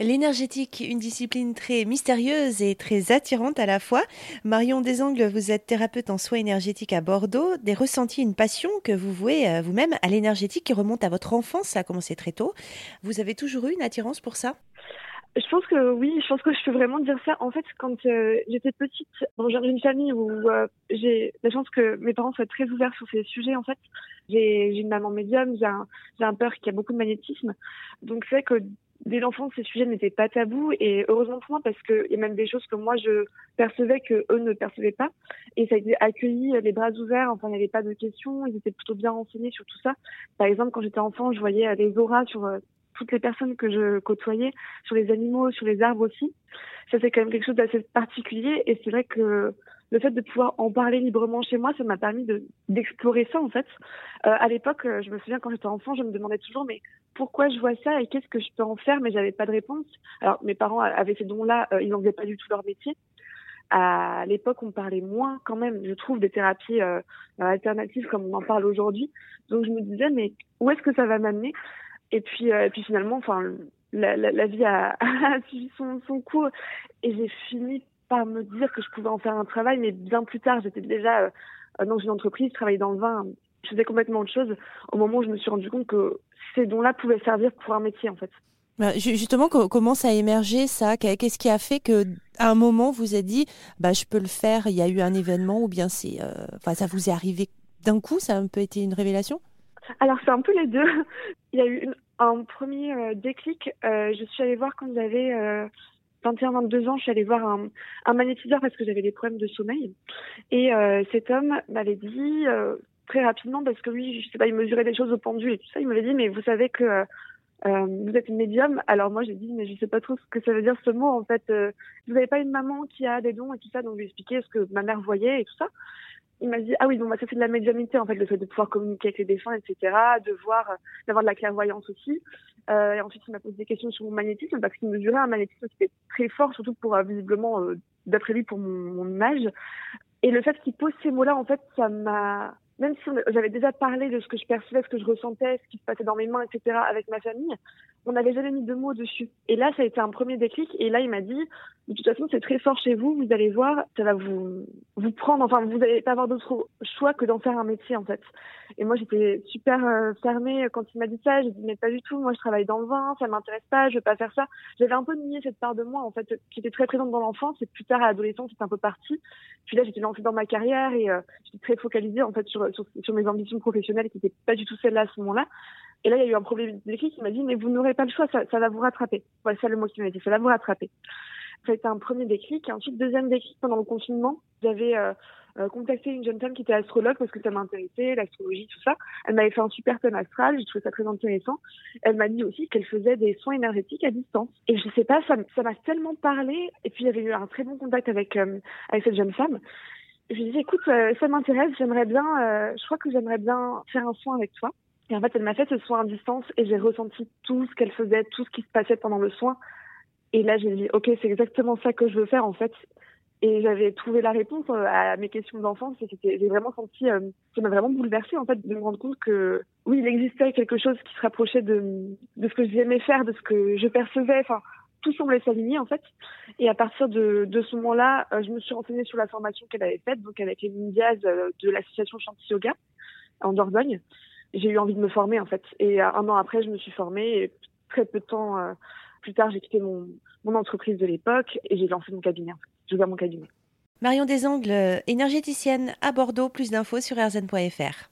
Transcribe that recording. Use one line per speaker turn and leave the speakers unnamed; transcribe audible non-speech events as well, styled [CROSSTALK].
L'énergétique, une discipline très mystérieuse et très attirante à la fois. Marion Desangles, vous êtes thérapeute en soins énergétiques à Bordeaux. Des ressentis, une passion que vous vouez euh, vous-même à l'énergétique qui remonte à votre enfance, ça a commencé très tôt. Vous avez toujours eu une attirance pour ça?
Je pense que oui, je pense que je peux vraiment dire ça. En fait, quand euh, j'étais petite, bon, j'ai une famille où euh, j'ai la chance que mes parents soient très ouverts sur ces sujets. En fait, j'ai une maman médium, j'ai un, un père qui a beaucoup de magnétisme. Donc c'est que dès l'enfance, ces sujets n'étaient pas tabous et heureusement pour moi parce qu'il y a même des choses que moi je percevais que eux ne percevaient pas et ça a été accueilli les bras ouverts. Enfin, il n'y avait pas de questions, ils étaient plutôt bien renseignés sur tout ça. Par exemple, quand j'étais enfant, je voyais les auras sur euh, toutes les personnes que je côtoyais, sur les animaux, sur les arbres aussi. Ça c'est quand même quelque chose d'assez particulier et c'est vrai que le fait de pouvoir en parler librement chez moi, ça m'a permis de d'explorer ça en fait. Euh, à l'époque, euh, je me souviens quand j'étais enfant, je me demandais toujours mais pourquoi je vois ça et qu'est-ce que je peux en faire, mais j'avais pas de réponse. Alors mes parents avaient ces dons-là, euh, ils n'en faisaient pas du tout leur métier. À l'époque, on parlait moins quand même, je trouve, des thérapies euh, alternatives comme on en parle aujourd'hui. Donc je me disais mais où est-ce que ça va m'amener? Et puis et puis finalement, enfin la, la, la, vie a, [LAUGHS] a suivi son, son cours et j'ai fini par me dire que je pouvais en faire un travail, mais bien plus tard, j'étais déjà euh, dans une entreprise, je travaillais dans le vin, je faisais complètement autre chose au moment où je me suis rendu compte que ces dons-là pouvaient servir pour un métier en fait.
Bah, justement, comment ça a émergé ça? Qu'est-ce qui a fait que à un moment vous avez dit, bah je peux le faire Il y a eu un événement ou bien c'est, euh, enfin ça vous est arrivé d'un coup Ça a un peu été une révélation?
Alors c'est un peu les deux. [LAUGHS] Il y a eu un premier euh, déclic. je suis allée voir quand j'avais 21-22 ans, je suis allée voir un, un magnétiseur parce que j'avais des problèmes de sommeil. Et euh, cet homme m'avait dit euh, très rapidement, parce que lui, je sais pas, il mesurait des choses au pendule et tout ça, il m'avait dit, mais vous savez que euh, vous êtes médium. Alors moi, j'ai dit, mais je sais pas trop ce que ça veut dire ce mot. En fait, vous n'avez pas une maman qui a des dons et tout ça, donc lui expliquais ce que ma mère voyait et tout ça. Il m'a dit, ah oui, bon, bah, ça c'est de la médiumnité, en fait, le fait de pouvoir communiquer avec les défunts, etc., de voir, d'avoir de la clairvoyance aussi. Euh, et ensuite, il m'a posé des questions sur mon magnétisme parce qu'il mesurait un magnétisme qui était très fort, surtout pour euh, visiblement, euh, d'après lui, pour mon, mon image. Et le fait qu'il pose ces mots-là, en fait, ça m'a même si j'avais déjà parlé de ce que je percevais, ce que je ressentais, ce qui se passait dans mes mains, etc., avec ma famille, on n'avait jamais mis de mots dessus. Et là, ça a été un premier déclic. Et là, il m'a dit, de toute façon, c'est très fort chez vous. Vous allez voir, ça va vous vous prendre. Enfin, vous n'allez pas avoir d'autre choix que d'en faire un métier, en fait. Et moi, j'étais super euh, fermée quand il m'a dit ça. J'ai dit, mais pas du tout. Moi, je travaille dans le vin. Ça m'intéresse pas. Je veux pas faire ça. J'avais un peu nié cette part de moi, en fait, qui était très présente dans l'enfance. Et plus tard, à l'adolescence, c'est un peu parti. Puis là, j'étais lancée dans ma carrière et euh, j'étais très focalisée, en fait, sur sur, mes ambitions professionnelles qui n'étaient pas du tout celles-là à ce moment-là. Et là, il y a eu un problème d'écrit qui m'a dit, mais vous n'aurez pas le choix, ça, ça va vous rattraper. Voilà, c'est le mot qui m'a dit, ça va vous rattraper. Ça a été un premier déclic. Et ensuite, deuxième déclic pendant le confinement, j'avais euh, euh, contacté une jeune femme qui était astrologue parce que ça m'intéressait, l'astrologie, tout ça. Elle m'avait fait un super thème astral, j'ai trouvé ça très intéressant. Elle m'a dit aussi qu'elle faisait des soins énergétiques à distance. Et je sais pas, ça m'a tellement parlé. Et puis, avait eu un très bon contact avec, euh, avec cette jeune femme je lui dis écoute, euh, ça m'intéresse, j'aimerais bien, euh, je crois que j'aimerais bien faire un soin avec toi. Et en fait, elle m'a fait ce soin à distance et j'ai ressenti tout ce qu'elle faisait, tout ce qui se passait pendant le soin. Et là, j'ai dit ok, c'est exactement ça que je veux faire en fait. Et j'avais trouvé la réponse euh, à mes questions d'enfance et j'ai vraiment senti, ça m'a vraiment bouleversée en fait de me rendre compte que oui, il existait quelque chose qui se rapprochait de, ce que j'aimais faire, de ce que je percevais. Enfin, tout semblait s'aligner en fait. Et à partir de, ce moment-là, euh, je me suis renseignée sur la formation qu'elle avait faite, donc avec Evelyne Diaz euh, de l'association Chanty Yoga en Dordogne. J'ai eu envie de me former en fait. Et euh, un an après, je me suis formée. Très peu de temps plus tard, j'ai quitté mon, entreprise de l'époque et j'ai lancé mon cabinet. J'ai ouvert mon cabinet.
Marion Desangles, énergéticienne à Bordeaux. Plus d'infos sur rzn.fr.